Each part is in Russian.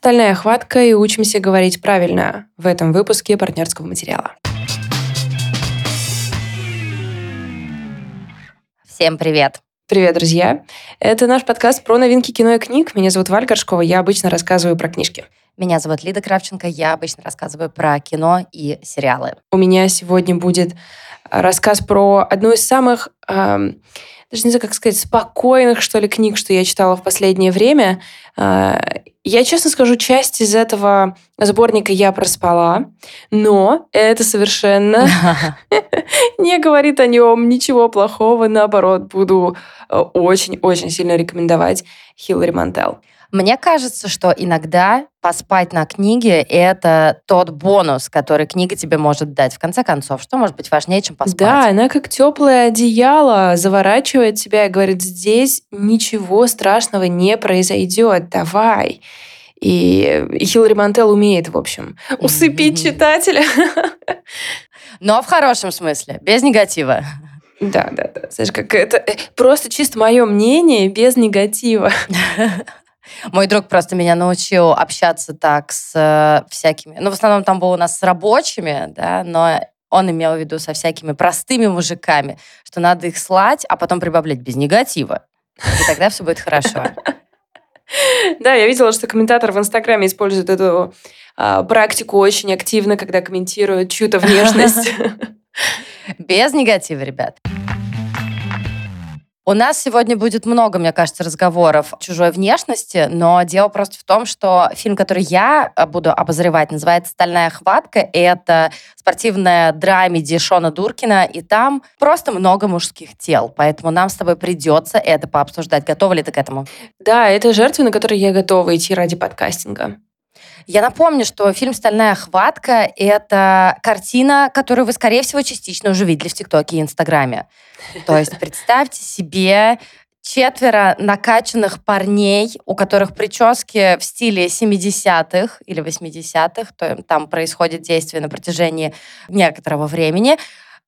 «Стальная хватка» и учимся говорить правильно в этом выпуске партнерского материала. Всем привет! Привет, друзья! Это наш подкаст про новинки кино и книг. Меня зовут Валь Горшкова, я обычно рассказываю про книжки. Меня зовут Лида Кравченко, я обычно рассказываю про кино и сериалы. У меня сегодня будет рассказ про одну из самых эм, даже не знаю, как сказать, спокойных, что ли, книг, что я читала в последнее время. А, я, честно скажу, часть из этого сборника я проспала, но это совершенно не говорит о нем ничего плохого. Наоборот, буду э, очень-очень сильно рекомендовать Хиллари Мантел. Мне кажется, что иногда поспать на книге — это тот бонус, который книга тебе может дать. В конце концов, что может быть важнее, чем поспать? Да, она как теплое одеяло заворачивает тебя и говорит, здесь ничего страшного не произойдет, давай. И Хиллари Мантел умеет, в общем, усыпить читателя. Но в хорошем смысле, без негатива. Да, да, да. Знаешь, как это э, просто чисто мое мнение без негатива. Мой друг просто меня научил общаться так с э, всякими... Ну, в основном там было у нас с рабочими, да, но он имел в виду со всякими простыми мужиками, что надо их слать, а потом прибавлять без негатива. И тогда все будет хорошо. Да, я видела, что комментатор в Инстаграме использует эту а, практику очень активно, когда комментируют чью-то внешность. Без негатива, ребят. У нас сегодня будет много, мне кажется, разговоров чужой внешности, но дело просто в том, что фильм, который я э, буду обозревать, называется «Стальная хватка». Это спортивная драмеди Шона Дуркина, и там просто много мужских тел, поэтому нам с тобой придется это пообсуждать. Готова ли ты к этому? Да, это жертвы, на которые я готова идти ради подкастинга. Я напомню, что фильм «Стальная хватка» — это картина, которую вы, скорее всего, частично уже видели в ТикТоке и Инстаграме. То есть представьте себе четверо накачанных парней, у которых прически в стиле 70-х или 80-х, то там происходит действие на протяжении некоторого времени,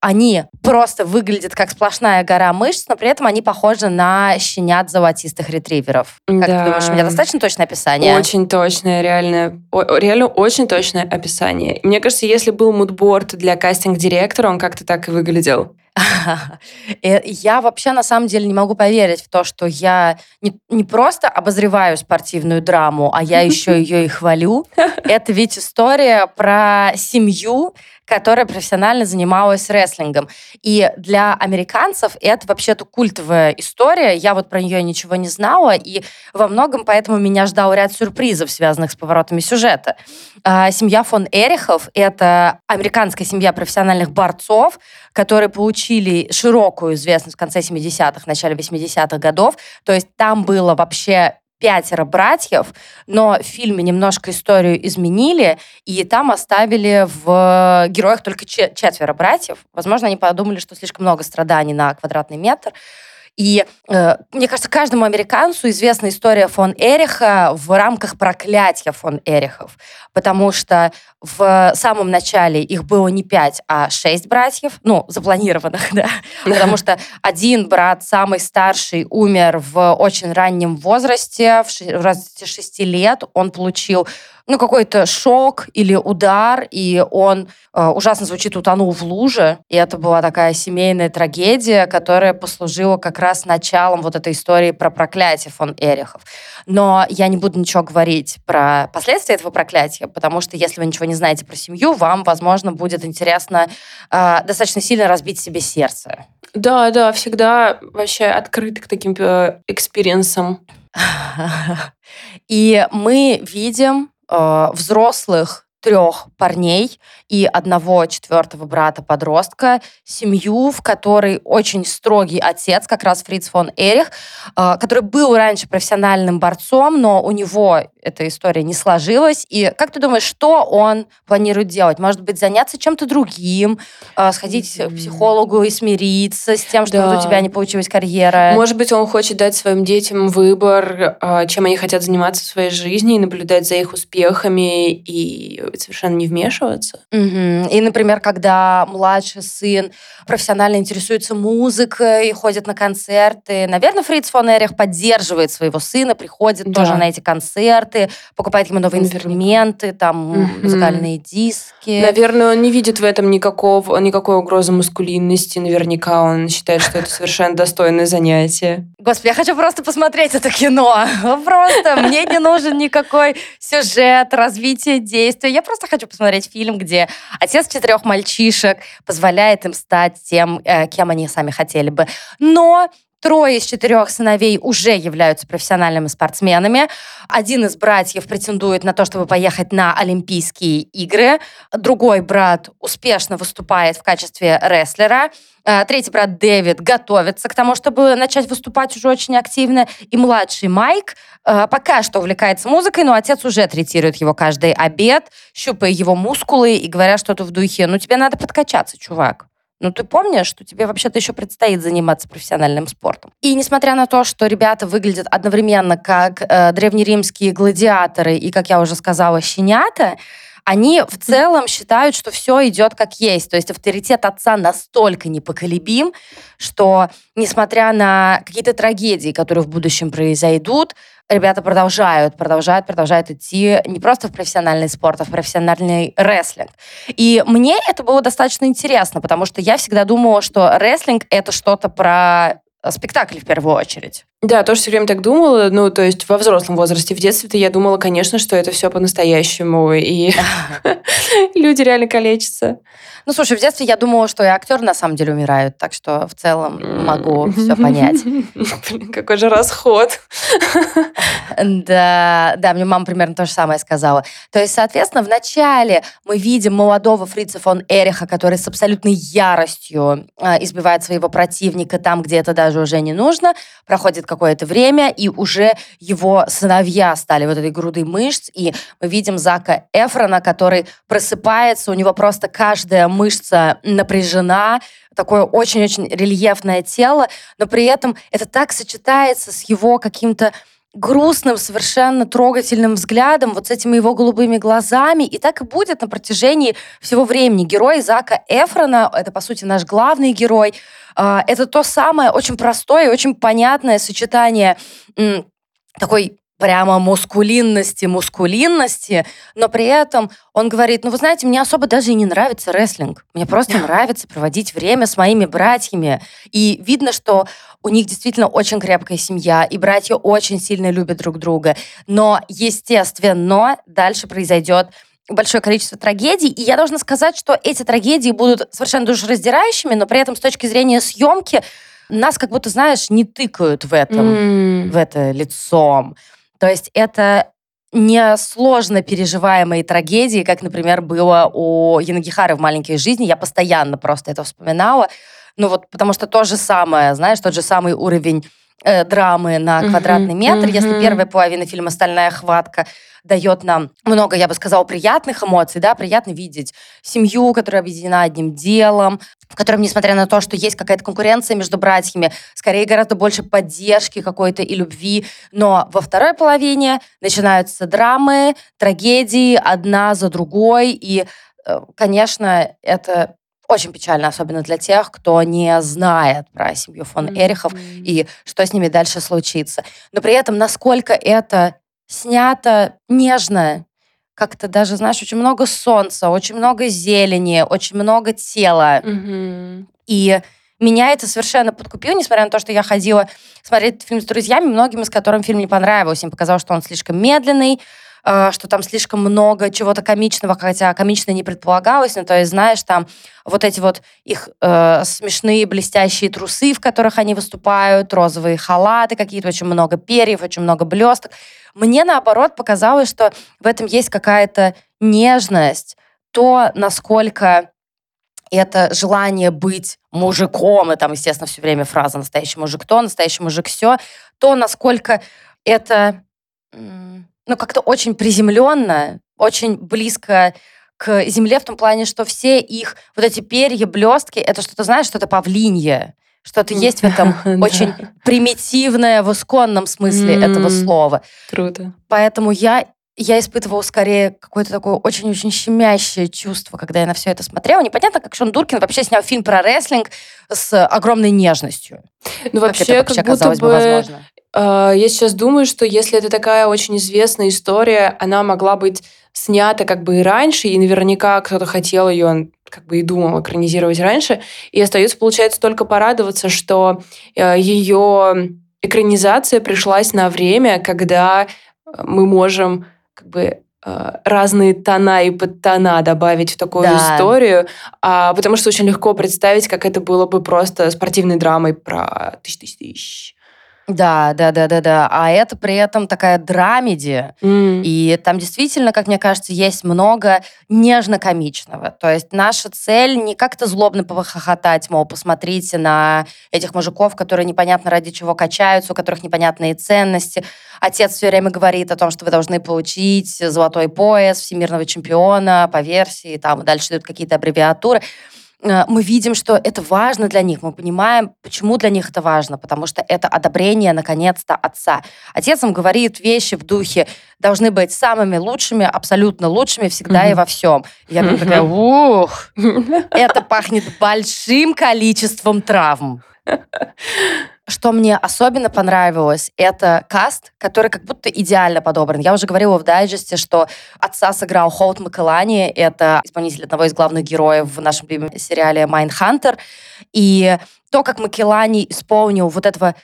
они просто выглядят как сплошная гора мышц, но при этом они похожи на щенят золотистых ретриверов. Как да. ты думаешь, у меня достаточно точное описание? Очень точное, реально. Реально очень точное описание. Мне кажется, если был мудборд для кастинг-директора, он как-то так и выглядел. Я вообще на самом деле не могу поверить в то, что я не, не просто обозреваю спортивную драму, а я еще ее и хвалю. Это ведь история про семью, которая профессионально занималась рестлингом. И для американцев это вообще-то культовая история. Я вот про нее ничего не знала, и во многом поэтому меня ждал ряд сюрпризов, связанных с поворотами сюжета. А, семья фон Эрихов — это американская семья профессиональных борцов, которые получили широкую известность в конце 70-х, начале 80-х годов. То есть там было вообще пятеро братьев, но в фильме немножко историю изменили, и там оставили в героях только четверо братьев. Возможно, они подумали, что слишком много страданий на квадратный метр. И э, мне кажется, каждому американцу известна история фон Эриха в рамках проклятия фон Эрихов, потому что в самом начале их было не пять, а шесть братьев, ну, запланированных, да, потому что один брат, самый старший, умер в очень раннем возрасте, в возрасте шести лет, он получил ну, какой-то шок или удар, и он э, ужасно звучит, утонул в луже. И это была такая семейная трагедия, которая послужила как раз началом вот этой истории про проклятие фон Эрихов. Но я не буду ничего говорить про последствия этого проклятия, потому что если вы ничего не знаете про семью, вам, возможно, будет интересно э, достаточно сильно разбить себе сердце. Да, да, всегда вообще открыт к таким э, experience ам. И мы видим э, взрослых трех парней и одного четвертого брата-подростка, семью, в которой очень строгий отец, как раз Фриц фон Эрих, э, который был раньше профессиональным борцом, но у него эта история не сложилась. И как ты думаешь, что он планирует делать? Может быть, заняться чем-то другим, э, сходить к психологу и смириться с тем, что да. вот у тебя не получилась карьера? Может быть, он хочет дать своим детям выбор, э, чем они хотят заниматься в своей жизни, и наблюдать за их успехами и совершенно не вмешиваться. Мгм. И, например, когда младший сын профессионально интересуется музыкой и ходит на концерты, наверное, Фриц фон Эрих поддерживает своего сына, приходит Да. тоже на эти концерты, покупает ему новые Наверняка. инструменты, там, Мгм. музыкальные диски. Наверное, он не видит в этом никакого, никакой угрозы маскулинности. Наверняка он считает, что это совершенно достойное занятие. Господи, я хочу просто посмотреть это кино. Просто мне не нужен никакой сюжет, развитие действия. Я просто хочу посмотреть фильм, где отец четырех мальчишек позволяет им стать тем, э, кем они сами хотели бы. Но Трое из четырех сыновей уже являются профессиональными спортсменами. Один из братьев претендует на то, чтобы поехать на Олимпийские игры. Другой брат успешно выступает в качестве рестлера. Э, Третий брат Дэвид готовится к тому, чтобы начать выступать уже очень активно. И младший Майк э, пока что увлекается музыкой, но отец уже третирует его каждый обед, щупая его мускулы и говоря что-то в духе «Ну, тебе надо подкачаться, чувак». Ну, ты помнишь, что тебе вообще-то еще предстоит заниматься профессиональным спортом. И несмотря на то, что ребята выглядят одновременно как э, древнеримские гладиаторы и, как я уже сказала, щенята, они в целом считают, что все идет как есть. То есть авторитет отца настолько непоколебим, что, несмотря на какие-то трагедии, которые в будущем произойдут, ребята продолжают, продолжают, продолжают идти не просто в профессиональный спорт, а в профессиональный рестлинг. И мне это было достаточно интересно, потому что я всегда думала, что рестлинг — это что-то про спектакль в первую очередь. Да, тоже все время так думала. Ну, то есть во взрослом возрасте. В детстве-то я думала, конечно, что это все по-настоящему. И люди реально калечатся. Ну, слушай, в детстве я думала, что и актеры на самом деле умирают, так что в целом могу все понять. Блин, какой же расход. Да, да, мне мама примерно то же самое сказала. То есть, соответственно, вначале мы видим молодого фрица фон Эриха, который с абсолютной яростью э, избивает своего противника там, где это даже уже не нужно. Проходит какое-то время, и уже его сыновья стали вот этой грудой мышц, и мы видим Зака Эфрона, который просыпается, у него просто каждая мышца напряжена, такое очень-очень рельефное тело, но при этом это так сочетается с его каким-то грустным, совершенно трогательным взглядом, вот с этими его голубыми глазами. И так и будет на протяжении всего времени. Герой Зака Эфрона, это, по сути, наш главный герой, а, это то самое очень простое, очень понятное сочетание такой прямо мускулинности, мускулинности, но при этом он говорит, ну, вы знаете, мне особо даже и не нравится рестлинг. Мне просто нравится проводить время с моими братьями. И видно, что у них действительно очень крепкая семья, и братья очень сильно любят друг друга. Но, естественно, дальше произойдет большое количество трагедий, и я должна сказать, что эти трагедии будут совершенно душераздирающими, но при этом с точки зрения съемки нас как будто, знаешь, не тыкают в этом, в это лицом. То есть это не сложно переживаемые трагедии, как, например, было у Янагихары в «Маленькой жизни». Я постоянно просто это вспоминала. Ну вот, потому что то же самое, знаешь, тот же самый уровень э, драмы на Мгм, квадратный метр. Если первая половина фильма «Стальная хватка» дает нам много, я бы сказала, приятных эмоций, да, приятно видеть семью, которая объединена одним делом, в котором, несмотря на то, что есть какая-то конкуренция между братьями, скорее гораздо больше поддержки какой-то и любви. Но во второй половине начинаются драмы, трагедии одна за другой. И, э, конечно, это очень печально, особенно для тех, кто не знает про семью фон Эрихов и что с ними дальше случится. Но при этом, насколько это снято нежно, как-то даже, знаешь, очень много солнца, очень много зелени, очень много тела. Мгм. И меня это совершенно подкупило, несмотря на то, что я ходила смотреть фильм с друзьями, многим из которых фильм не понравился. Им показалось, что он слишком медленный, что там слишком много чего-то комичного, хотя комично не предполагалось. Ну, то есть, знаешь, там вот эти вот их э, смешные блестящие трусы, в которых они выступают, розовые халаты какие-то, очень много перьев, очень много блесток. Мне, наоборот, показалось, что в этом есть какая-то нежность, то, насколько это желание быть мужиком, и там, естественно, все время фраза «настоящий мужик то», «настоящий мужик все», то, насколько это, ну, как-то очень приземленно, очень близко к земле в том плане, что все их вот эти перья, блестки, это что-то, знаешь, что-то павлинье, что-то есть в этом очень примитивное в исконном смысле этого слова. Круто. Поэтому я я испытывала скорее какое-то такое очень-очень щемящее чувство, когда я на все это смотрела. Непонятно, как Шон Дуркин вообще снял фильм про рестлинг с огромной нежностью. Ну, вообще, как, вообще, как будто бы, возможно? Э, я сейчас думаю, что если это такая очень известная история, она могла быть снята как бы и раньше, и наверняка кто-то хотел ее как бы и думал экранизировать раньше. И остается, получается, только порадоваться, что э, ее экранизация пришлась на время, когда мы можем как бы э, разные тона и подтона добавить в такую да. историю, а, потому что очень легко представить, как это было бы просто спортивной драмой про тысяч-тысяч-тысяч. Да, да, да, да, да. А это при этом такая драмеди. Mm. И там действительно, как мне кажется, есть много нежно-комичного. То есть наша цель не как-то злобно похохотать, мол, посмотрите на этих мужиков, которые непонятно ради чего качаются, у которых непонятные ценности. Отец все время говорит о том, что вы должны получить золотой пояс всемирного чемпиона по версии, там дальше идут какие-то аббревиатуры. Э, мы видим, что это важно для них, мы понимаем, почему для них это важно, потому что это одобрение, наконец-то, отца. Отец им говорит вещи в духе, должны быть самыми лучшими, абсолютно лучшими всегда и во всем. Я такая, ух, это пахнет большим количеством травм. Что мне особенно понравилось, это каст, который как будто идеально подобран. Я уже говорила в дайджесте, что отца сыграл Холт Маккэллани, это исполнитель одного из главных героев в нашем любимом сериале «Майнхантер». И то, как Маккэллани исполнил вот этого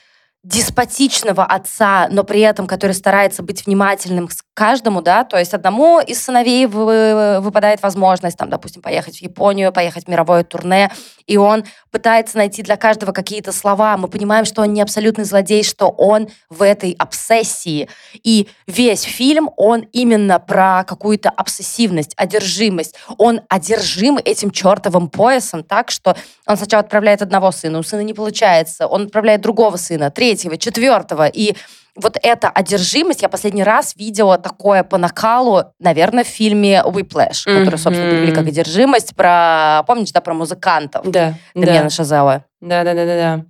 деспотичного отца, но при этом, который старается быть внимательным к каждому, да, то есть одному из сыновей выпадает возможность, там, допустим, поехать в Японию, поехать в мировое турне, и он пытается найти для каждого какие-то слова. Мы понимаем, что он не абсолютный злодей, что он в этой обсессии. И весь фильм, он именно про какую-то обсессивность, одержимость. Он одержим этим чертовым поясом так, что он сначала отправляет одного сына, у сына не получается, он отправляет другого сына, третьего, четвертого, и вот эта одержимость, я последний раз видела такое по накалу, наверное, в фильме Whiplash, mm-hmm. который, собственно, перевели как одержимость, про, помните, да, про музыкантов? Да. Демьяна да. Шазела. Да-да-да-да.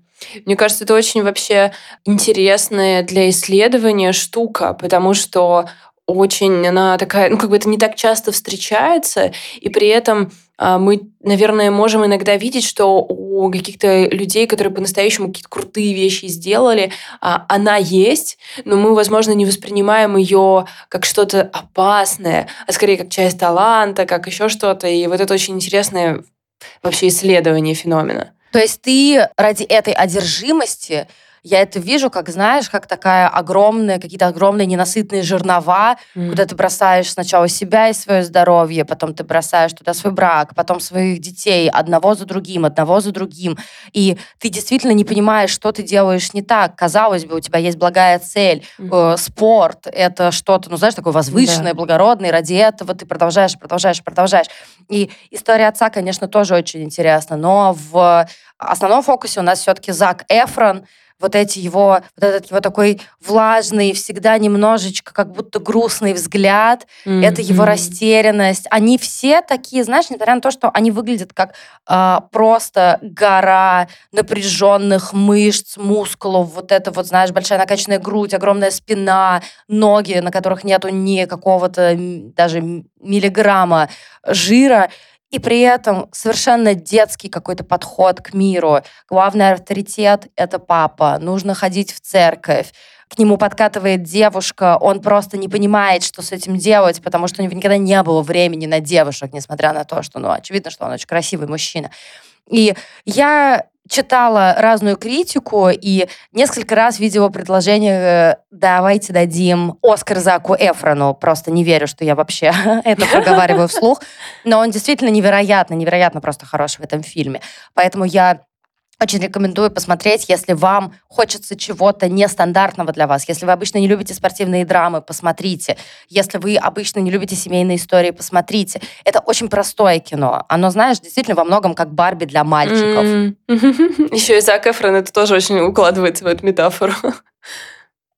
Мне кажется, это очень вообще интересная для исследования штука, потому что очень она такая, ну, как бы это не так часто встречается, и при этом а, мы, наверное, можем иногда видеть, что у каких-то людей, которые по-настоящему какие-то крутые вещи сделали, а, она есть, но мы, возможно, не воспринимаем ее как что-то опасное, а скорее как часть таланта, как еще что-то. И вот это очень интересное вообще исследование феномена. То есть ты ради этой одержимости я это вижу, как, знаешь, как такая огромная, какие-то огромные ненасытные жернова, mm. куда ты бросаешь сначала себя и свое здоровье, потом ты бросаешь туда свой брак, потом своих детей, одного за другим, одного за другим. И ты действительно не понимаешь, что ты делаешь не так. Казалось бы, у тебя есть благая цель. Mm. Э, спорт — это что-то, ну, знаешь, такое возвышенное, да. благородное, ради этого ты продолжаешь, продолжаешь, продолжаешь. И история отца, конечно, тоже очень интересна, но в основном фокусе у нас все-таки Зак Эфрон, вот эти его, вот этот его такой влажный, всегда немножечко как будто грустный взгляд, mm-hmm. это его растерянность. Они все такие, знаешь, несмотря на то, что они выглядят как э, просто гора напряженных мышц, мускулов, вот это вот, знаешь, большая накачанная грудь, огромная спина, ноги, на которых нету ни какого-то даже миллиграмма жира. И при этом совершенно детский какой-то подход к миру. Главный авторитет — это папа. Нужно ходить в церковь. К нему подкатывает девушка, он просто не понимает, что с этим делать, потому что у него никогда не было времени на девушек, несмотря на то, что, ну, очевидно, что он очень красивый мужчина. И я читала разную критику и несколько раз видела предложение э, «давайте дадим Оскар Заку Эфрону». Просто не верю, что я вообще это проговариваю вслух. Но он действительно невероятно, невероятно просто хорош в этом фильме. Поэтому я очень рекомендую посмотреть, если вам хочется чего-то нестандартного для вас. Если вы обычно не любите спортивные драмы, посмотрите. Если вы обычно не любите семейные истории, посмотрите. Это очень простое кино. Оно, знаешь, действительно во многом как Барби для мальчиков. Еще и Зак Эфрон это тоже очень укладывается в эту метафору.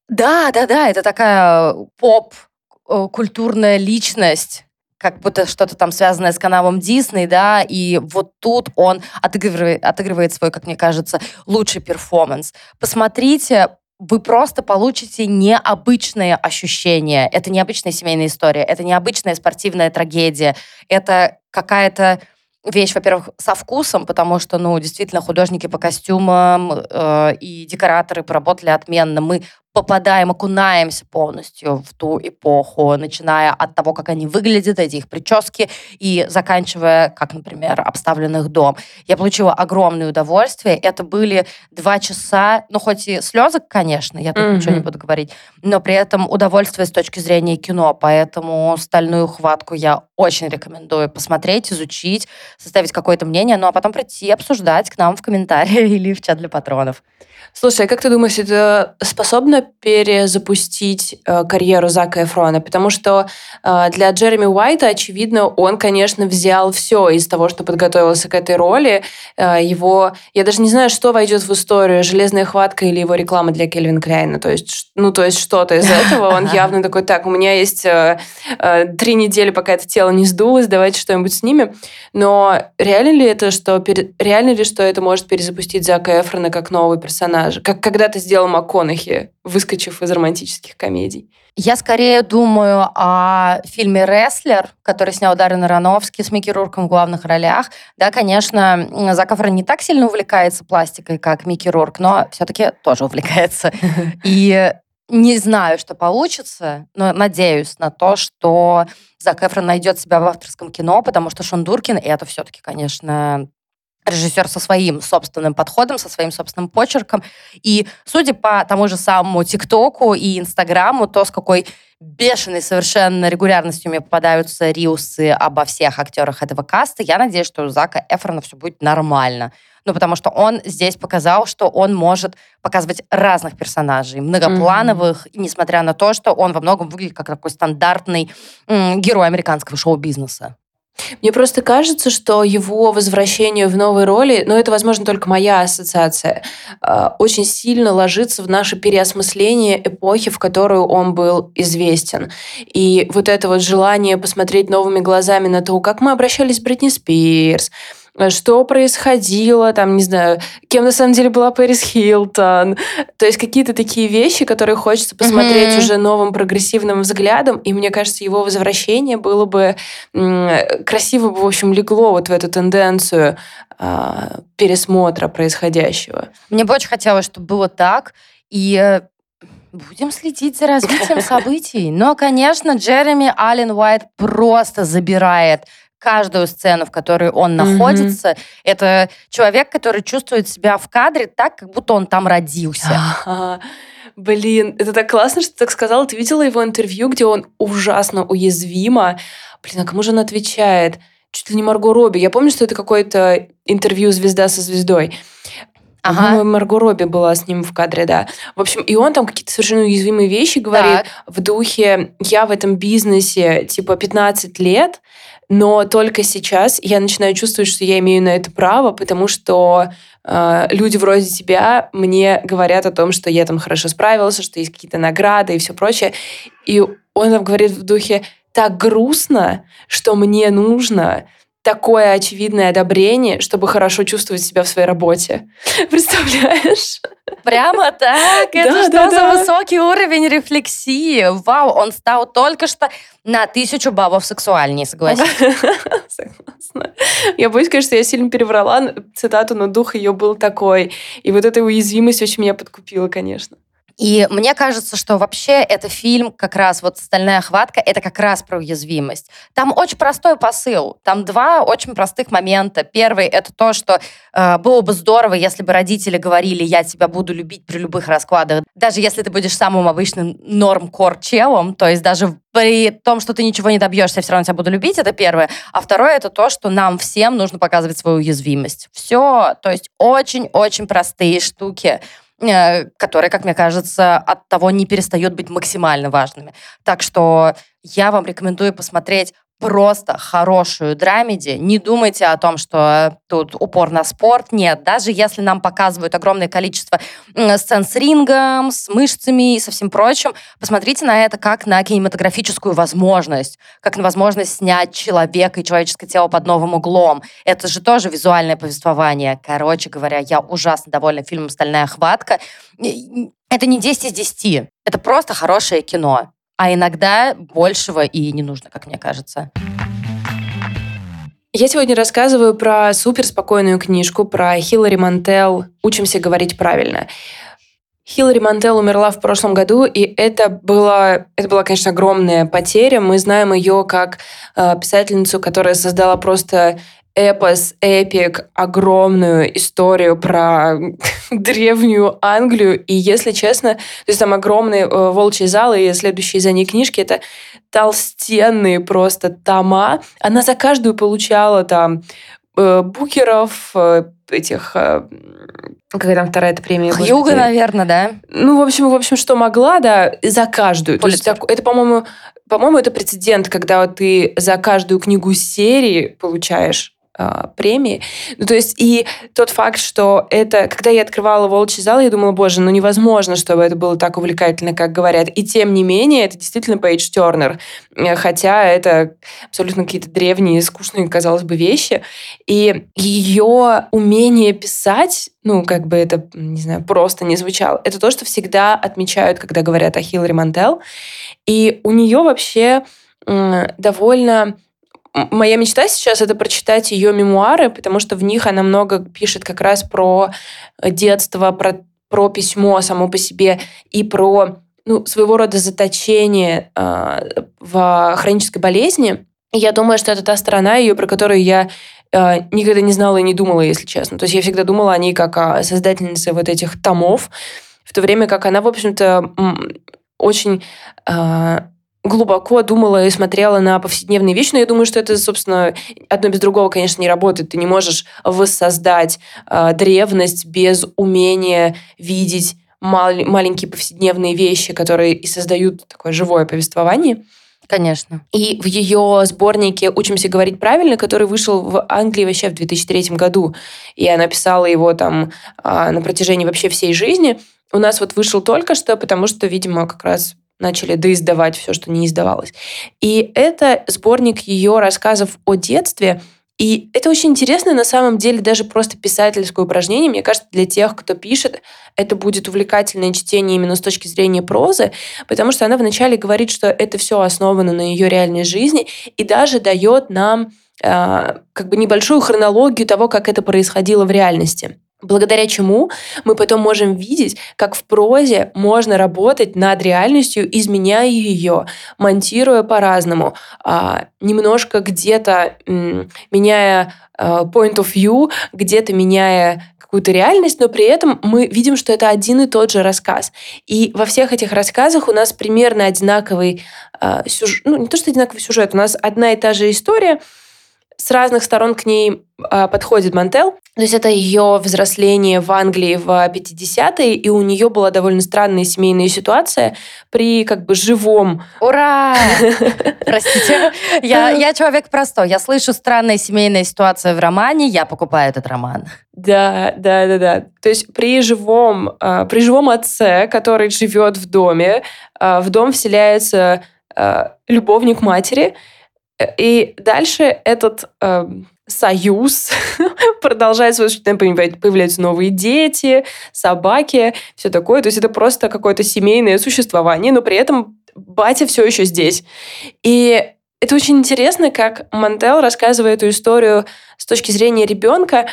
Да, да, да, это такая поп-культурная э, личность, как будто что-то там связанное с каналом Дисней, да, и вот тут он отыгрывает, отыгрывает свой, как мне кажется, лучший перформанс. Посмотрите, вы просто получите необычные ощущения. Это необычная семейная история, это необычная спортивная трагедия, это какая-то вещь, во-первых, со вкусом, потому что, ну, действительно, художники по костюмам э, и декораторы поработали отменно. Мы попадаем, окунаемся полностью в ту эпоху, начиная от того, как они выглядят, эти их прически, и заканчивая, как, например, обставленных дом. Я получила огромное удовольствие. Это были два часа, ну, хоть и слезы, конечно, я тут mm-hmm. ничего не буду говорить, но при этом удовольствие с точки зрения кино, поэтому «Стальную хватку» я очень рекомендую посмотреть, изучить, составить какое-то мнение, ну, а потом прийти обсуждать к нам в комментарии или в чат для патронов. Слушай, а как ты думаешь, это способно перезапустить э, карьеру Зака Эфрона? Потому что э, для Джереми Уайта, очевидно, он, конечно, взял все из того, что подготовился к этой роли. Э, его, я даже не знаю, что войдет в историю, «Железная хватка» или его реклама для Кельвин Кляйна. То есть, ну, то есть что-то из этого. Он явно такой, так, у меня есть э, э, три недели, пока это тело не сдулось, давайте что-нибудь снимем. Но реально ли это, что, реально ли, что это может перезапустить Зака Эфрона как новый персонаж? персонажа, как когда-то сделал МакКонахи, выскочив из романтических комедий. Я скорее думаю о фильме «Рестлер», который снял Даррен Аронофский с Микки Рурком в главных ролях. Да, конечно, Зак Эфрон не так сильно увлекается пластикой, как Микки Рурк, но все-таки тоже увлекается. И не знаю, что получится, но надеюсь на то, что Зак Эфрон найдет себя в авторском кино, потому что Шон Дуркин — это все-таки, конечно, режиссер со своим собственным подходом, со своим собственным почерком. И судя по тому же самому ТикТоку и Инстаграму, то, с какой бешеной совершенно регулярностью мне попадаются риусы обо всех актерах этого каста, я надеюсь, что у Зака Эфрона все будет нормально. Ну, потому что он здесь показал, что он может показывать разных персонажей, многоплановых, mm-hmm. несмотря на то, что он во многом выглядит как такой стандартный м, герой американского шоу-бизнеса. Мне просто кажется, что его возвращение в новой роли, но это, возможно, только моя ассоциация, а, очень сильно ложится в наше переосмысление эпохи, в которую он был известен. И вот это вот желание посмотреть новыми глазами на то, как мы обращались с Бритни Спирс, что происходило, там, не знаю, кем на самом деле была Пэрис Хилтон. То есть какие-то такие вещи, которые хочется посмотреть mm-hmm. уже новым прогрессивным взглядом. И мне кажется, его возвращение было бы красиво бы, в общем, легло вот в эту тенденцию э, пересмотра происходящего. Мне бы очень хотелось, чтобы было так. И э, Будем следить за развитием событий. Но, конечно, Джереми Аллен Уайт просто забирает каждую сцену, в которой он находится. Mm-hmm. Это человек, который чувствует себя в кадре так, как будто он там родился. Блин, это так классно, что ты так сказала. Ты видела его интервью, где он ужасно уязвимо. Блин, а кому же он отвечает? Чуть ли не Марго Робби. Я помню, что это какое-то интервью «Звезда со звездой». Ага. По-моему, Марго Робби была с ним в кадре, да. В общем, и он там какие-то совершенно уязвимые вещи говорит так. в духе «я в этом бизнесе типа 15 лет, но только сейчас я начинаю чувствовать, что я имею на это право, потому что э, люди вроде тебя мне говорят о том, что я там хорошо справился, что есть какие-то награды и все прочее. И он там говорит в духе так грустно, что мне нужно такое очевидное одобрение, чтобы хорошо чувствовать себя в своей работе. Представляешь? Прямо так? Это да, что да, за да. высокий уровень рефлексии? Вау, он стал только что на тысячу баллов сексуальнее, согласись. Согласна. Я боюсь, конечно, я сильно переврала цитату, но дух ее был такой. И вот эта уязвимость очень меня подкупила, конечно. И мне кажется, что вообще это фильм как раз, вот «Стальная хватка», это как раз про уязвимость. Там очень простой посыл. Там два очень простых момента. Первый — это то, что э, было бы здорово, если бы родители говорили, я тебя буду любить при любых раскладах. Даже если ты будешь самым обычным норм-кор-челом, то есть даже при том, что ты ничего не добьешься, я все равно тебя буду любить, это первое. А второе — это то, что нам всем нужно показывать свою уязвимость. Все. То есть очень-очень простые штуки. Э, которые, как мне кажется, от того не перестают быть максимально важными. Так что я вам рекомендую посмотреть просто хорошую драмеди. Не думайте о том, что тут упор на спорт. Нет, даже если нам показывают огромное количество сцен с рингом, с мышцами и со всем прочим, посмотрите на это как на кинематографическую возможность, как на возможность снять человека и человеческое тело под новым углом. Это же тоже визуальное повествование. Короче говоря, я ужасно довольна фильмом «Стальная хватка». это не 10 из 10. Это просто хорошее кино. А иногда большего и не нужно, как мне кажется. Я сегодня рассказываю про суперспокойную книжку, про Хиллари Мантел «Учимся говорить правильно». Хиллари Мантел умерла в прошлом году, и это была, это была, конечно, огромная потеря. Мы знаем ее как э, писательницу, которая создала просто эпос, эпик, огромную историю про древнюю Англию. И, если честно, то есть там огромные э, волчьи залы и следующие за ней книжки, это толстенные просто тома. Она за каждую получала там э, букеров, э, этих... Э, какая там вторая эта премия? Хьюга, наверное, да? Ну, в общем, в общем, что могла, да, за каждую. То есть, это, по-моему, по-моему, это прецедент, когда ты за каждую книгу серии получаешь премии. Ну, то есть и тот факт, что это... Когда я открывала «Волчий зал», я думала, боже, ну невозможно, чтобы это было так увлекательно, как говорят. И тем не менее, это действительно Пейдж Тернер. Э, хотя это абсолютно какие-то древние, скучные, казалось бы, вещи. И ее умение писать, ну, как бы это, не знаю, просто не звучало, это то, что всегда отмечают, когда говорят о Хиллари Мантел. И у нее вообще довольно Моя мечта сейчас это прочитать ее мемуары, потому что в них она много пишет как раз про детство, про, про письмо само по себе и про ну, своего рода заточение э, в хронической болезни. Я думаю, что это та сторона ее, про которую я э, никогда не знала и не думала, если честно. То есть я всегда думала о ней как о создательнице вот этих томов, в то время как она, в общем-то, очень э, глубоко думала и смотрела на повседневные вещи, но я думаю, что это, собственно, одно без другого, конечно, не работает. Ты не можешь воссоздать э, древность без умения видеть мал- маленькие повседневные вещи, которые и создают такое живое повествование. Конечно. И в ее сборнике «Учимся говорить правильно», который вышел в Англии вообще в 2003 году, и она писала его там э, на протяжении вообще всей жизни, у нас вот вышел только что, потому что, видимо, как раз начали доиздавать все, что не издавалось. И это сборник ее рассказов о детстве. И это очень интересно, на самом деле, даже просто писательское упражнение. Мне кажется, для тех, кто пишет, это будет увлекательное чтение именно с точки зрения прозы, потому что она вначале говорит, что это все основано на ее реальной жизни и даже дает нам э, как бы небольшую хронологию того, как это происходило в реальности. Благодаря чему мы потом можем видеть, как в прозе можно работать над реальностью, изменяя ее, монтируя по-разному, а, немножко где-то меняя а, point of view, где-то меняя какую-то реальность, но при этом мы видим, что это один и тот же рассказ. И во всех этих рассказах у нас примерно одинаковый э, сюжет, ну не то что одинаковый сюжет, у нас одна и та же история, с разных сторон к ней а, подходит Мантел. То есть это ее взросление в Англии в 50-е, и у нее была довольно странная семейная ситуация при как бы живом... Ура! Простите. Я, я человек простой. Я слышу странная семейная ситуация в романе, я покупаю этот роман. Да, да, да, да. То есть при живом, а, при живом отце, который живет в доме, а, в дом вселяется любовник матери, и дальше этот э, союз продолжает свой существование, появляются новые дети, собаки, все такое. То есть это просто какое-то семейное существование, но при этом батя все еще здесь. И это очень интересно, как Мантел рассказывает эту историю с точки зрения ребенка,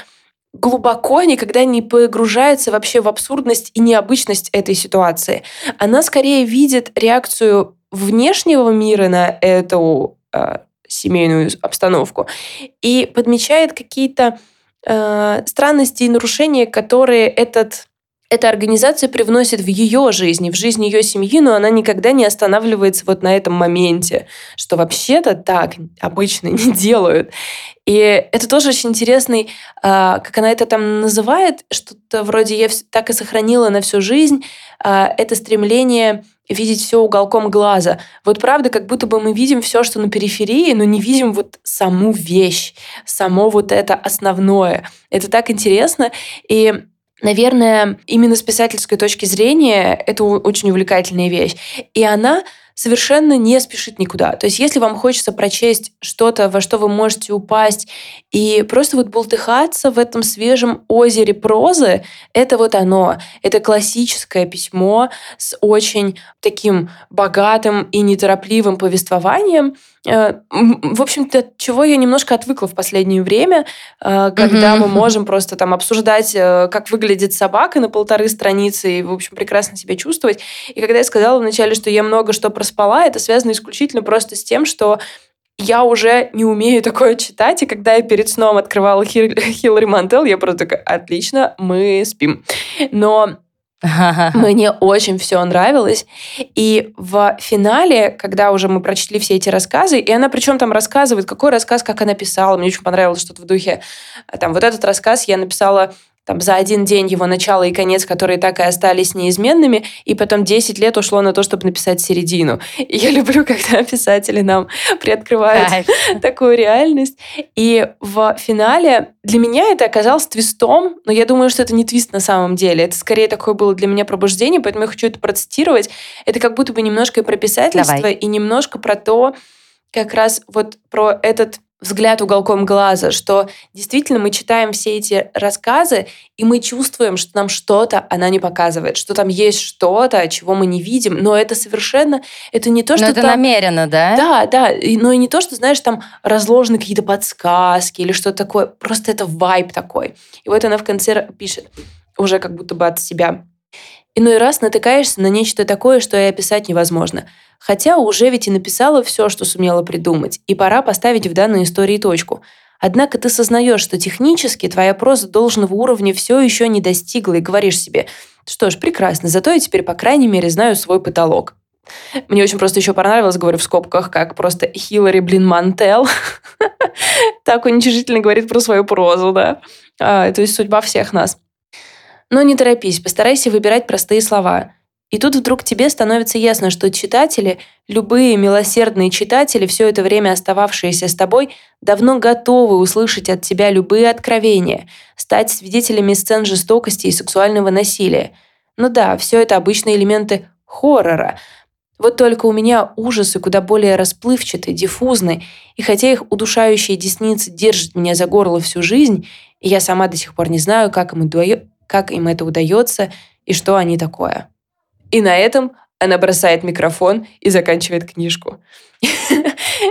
глубоко никогда не погружается вообще в абсурдность и необычность этой ситуации. Она скорее видит реакцию внешнего мира на эту э, семейную обстановку, и подмечает какие-то э, странности и нарушения, которые этот эта организация привносит в ее жизнь, в жизнь ее семьи, но она никогда не останавливается вот на этом моменте, что вообще-то так обычно не делают. И это тоже очень интересный, а, как она это там называет, что-то вроде я так и сохранила на всю жизнь, а, это стремление видеть все уголком глаза. Вот правда, как будто бы мы видим все, что на периферии, но не видим вот саму вещь, само вот это основное. Это так интересно. И Наверное, именно с писательской точки зрения это очень увлекательная вещь. И она совершенно не спешит никуда. То есть если вам хочется прочесть что-то, во что вы можете упасть, и просто вот бултыхаться в этом свежем озере прозы, это вот оно. Это классическое письмо с очень таким богатым и неторопливым повествованием, в общем-то, чего я немножко отвыкла в последнее время, э, когда mm-hmm. мы можем просто там обсуждать, э, как выглядит собака на полторы страницы и, в общем, прекрасно себя чувствовать. И когда я сказала вначале, что я много что проспала, это связано исключительно просто с тем, что я уже не умею такое читать, и когда я перед сном открывала Хиллари Мантел, я просто такая, отлично, мы спим. Но мне очень все нравилось. И в финале, когда уже мы прочли все эти рассказы, и она причем там рассказывает, какой рассказ, как она писала, мне очень понравилось что-то в духе, там, вот этот рассказ я написала там, за один день его начало и конец, которые так и остались неизменными, и потом 10 лет ушло на то, чтобы написать середину. И я люблю, когда писатели нам приоткрывают Кайф. такую реальность. И в финале для меня это оказалось твистом, но я думаю, что это не твист на самом деле. Это скорее такое было для меня пробуждение, поэтому я хочу это процитировать. Это как будто бы немножко и про писательство, Давай. и немножко про то, как раз вот про этот взгляд уголком глаза, что действительно мы читаем все эти рассказы, и мы чувствуем, что нам что-то она не показывает, что там есть что-то, чего мы не видим, но это совершенно, это не то, но что это там... намеренно, да? Да, да, но и не то, что, знаешь, там разложены какие-то подсказки или что-то такое, просто это вайб такой. И вот она в конце пишет, уже как будто бы от себя. Иной раз натыкаешься на нечто такое, что и описать невозможно. Хотя уже ведь и написала все, что сумела придумать, и пора поставить в данной истории точку. Однако ты сознаешь, что технически твоя проза должного уровня все еще не достигла, и говоришь себе, что ж, прекрасно, зато я теперь, по крайней мере, знаю свой потолок. Мне очень просто еще понравилось, говорю в скобках, как просто Хиллари, блин, Мантел так уничижительно говорит про свою прозу, да. А, то есть судьба всех нас. Но не торопись, постарайся выбирать простые слова. И тут вдруг тебе становится ясно, что читатели, любые милосердные читатели, все это время остававшиеся с тобой, давно готовы услышать от тебя любые откровения, стать свидетелями сцен жестокости и сексуального насилия. Ну да, все это обычные элементы хоррора. Вот только у меня ужасы куда более расплывчатые, диффузные, и хотя их удушающие десницы держат меня за горло всю жизнь, и я сама до сих пор не знаю, как им, удаю... как им это удается и что они такое. И на этом она бросает микрофон и заканчивает книжку.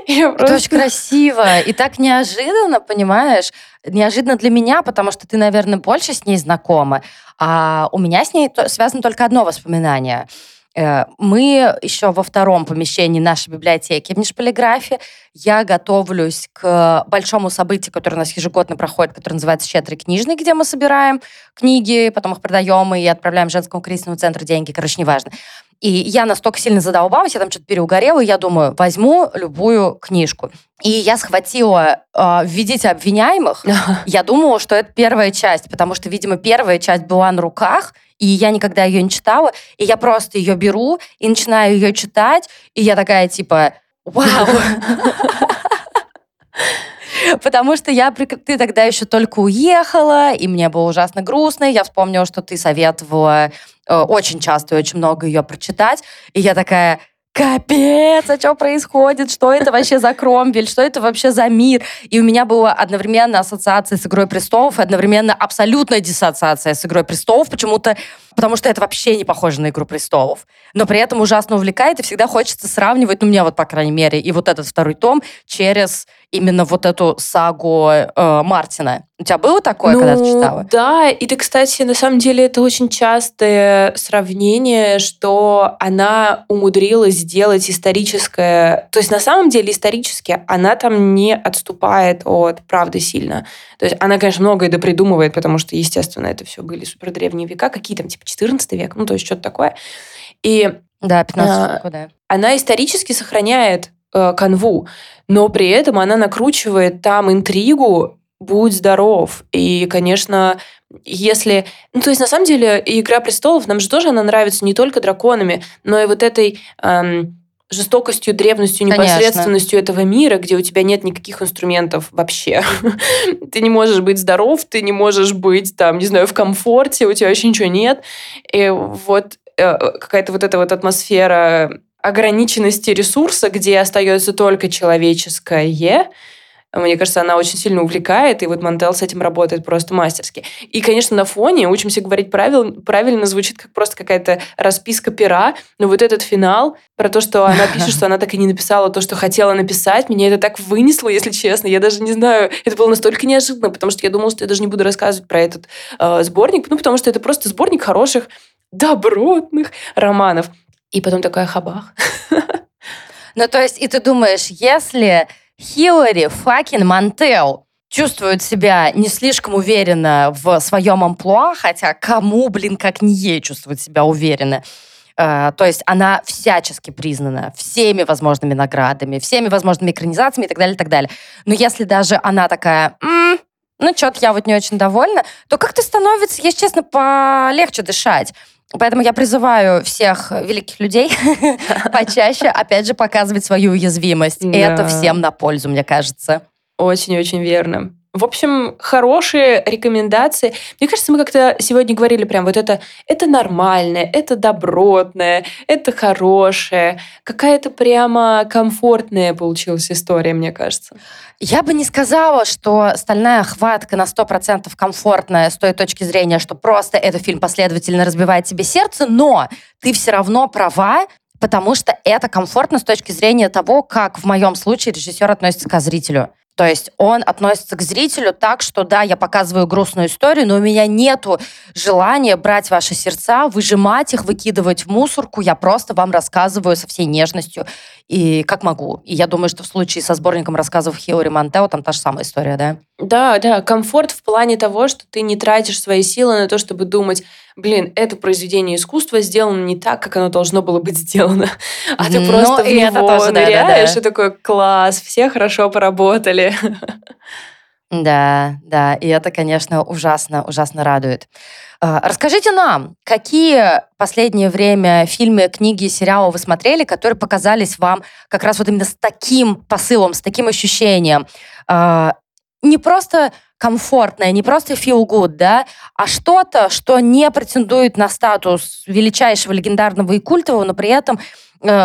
Это очень красиво и так неожиданно, понимаешь? Неожиданно для меня, потому что ты, наверное, больше с ней знакома. А у меня с ней связано только одно воспоминание – мы еще во втором помещении нашей библиотеки в Нишполиграфе. Я готовлюсь к большому событию, которое у нас ежегодно проходит, которое называется «Щедрый книжный», где мы собираем книги, потом их продаем и отправляем в женскому кризисному центру деньги. Короче, неважно. И я настолько сильно задолбалась, я там что-то переугорела, и я думаю, возьму любую книжку. И я схватила э, «Введите обвиняемых». Я думала, что это первая часть, потому что, видимо, первая часть была на руках, и я никогда ее не читала, и я просто ее беру и начинаю ее читать, и я такая типа «Вау!» Потому что я, ты тогда еще только уехала, и мне было ужасно грустно. Я вспомнила, что ты советовала э, очень часто и очень много ее прочитать. И я такая, капец, а что происходит, что это вообще за Кромвель, что это вообще за мир. И у меня была одновременно ассоциация с «Игрой престолов» и одновременно абсолютная диссоциация с «Игрой престолов», почему-то, потому что это вообще не похоже на «Игру престолов». Но при этом ужасно увлекает, и всегда хочется сравнивать, ну, мне вот, по крайней мере, и вот этот второй том через именно вот эту сагу э, Мартина. У тебя было такое, ну, когда ты ну, читала? Да, и ты, кстати, на самом деле это очень частое сравнение, что она умудрилась сделать историческое... То есть на самом деле исторически она там не отступает от правды сильно. То есть она, конечно, многое допридумывает, потому что, естественно, это все были супер древние века, какие там, типа 14 век, ну то есть что-то такое. И да, 15 а, да. Она исторически сохраняет э, канву, но при этом она накручивает там интригу будь здоров. И, конечно, если... Ну, то есть, на самом деле, «Игра престолов» нам же тоже она нравится не только драконами, но и вот этой... Эм, жестокостью, древностью, непосредственностью Конечно. этого мира, где у тебя нет никаких инструментов вообще. ты не можешь быть здоров, ты не можешь быть, там, не знаю, в комфорте, у тебя вообще ничего нет. И вот э, какая-то вот эта вот атмосфера ограниченности ресурса, где остается только человеческое, мне кажется, она очень сильно увлекает, и вот Мантел с этим работает просто мастерски. И, конечно, на фоне «Учимся говорить правил, правильно» звучит как просто какая-то расписка пера, но вот этот финал про то, что она пишет, что она так и не написала то, что хотела написать, меня это так вынесло, если честно. Я даже не знаю, это было настолько неожиданно, потому что я думала, что я даже не буду рассказывать про этот э, сборник, ну, потому что это просто сборник хороших, добротных романов. И потом такая хабах. Ну, то есть, и ты думаешь, если Хиллари факин Мантел чувствует себя не слишком уверенно в своем амплуа, хотя кому, блин, как не ей чувствует себя уверенно. Uh, то есть она всячески признана всеми возможными наградами, всеми возможными экранизациями и так далее, и так далее. Но если даже она такая, М, ну, что-то я вот не очень довольна, то как-то становится, если честно, полегче дышать. Поэтому я призываю всех великих людей почаще, опять же, показывать свою уязвимость. И это всем на пользу, мне кажется. Очень-очень верно. В общем, хорошие рекомендации. Мне кажется, мы как-то сегодня говорили прям вот это, это нормальное, это добротное, это хорошее. Какая-то прямо комфортная получилась история, мне кажется. Я бы не сказала, что «Стальная хватка» на 100% комфортная с той точки зрения, что просто этот фильм последовательно разбивает тебе сердце, но ты все равно права, потому что это комфортно с точки зрения того, как в моем случае режиссер относится к зрителю. То есть он относится к зрителю так, что да, я показываю грустную историю, но у меня нету желания брать ваши сердца, выжимать их, выкидывать в мусорку. Я просто вам рассказываю со всей нежностью и как могу. И я думаю, что в случае со сборником рассказов Хиори Монтео там та же самая история, да? Да, да, комфорт в плане того, что ты не тратишь свои силы на то, чтобы думать, блин, это произведение искусства сделано не так, как оно должно было быть сделано. А ты просто в него тоже, ныряешь да, да. и такой, класс, все хорошо поработали. Да, да, и это, конечно, ужасно, ужасно радует. А, расскажите нам, какие последнее время фильмы, книги, сериалы вы смотрели, которые показались вам как раз вот именно с таким посылом, с таким ощущением. А, не просто комфортное, не просто feel good, да, а что-то, что не претендует на статус величайшего, легендарного и культового, но при этом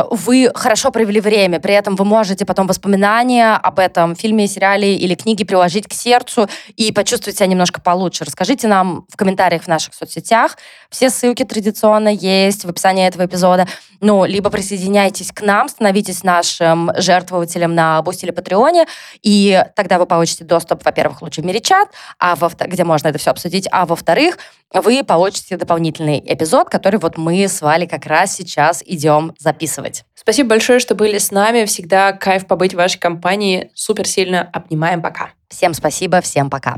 вы хорошо провели время, при этом вы можете потом воспоминания об этом фильме, сериале или книге приложить к сердцу и почувствовать себя немножко получше. Расскажите нам в комментариях в наших соцсетях. Все ссылки традиционно есть в описании этого эпизода. Ну, либо присоединяйтесь к нам, становитесь нашим жертвователем на Boosty или Patreon е, и тогда вы получите доступ, во-первых, лучший в мире чат, а во где можно это все обсудить, а во-вторых, вы получите дополнительный эпизод, который вот мы с Валей как раз сейчас идем записывать. Спасибо большое, что были с нами. Всегда кайф побыть в вашей компании. Супер сильно обнимаем. Пока. Всем спасибо, всем пока.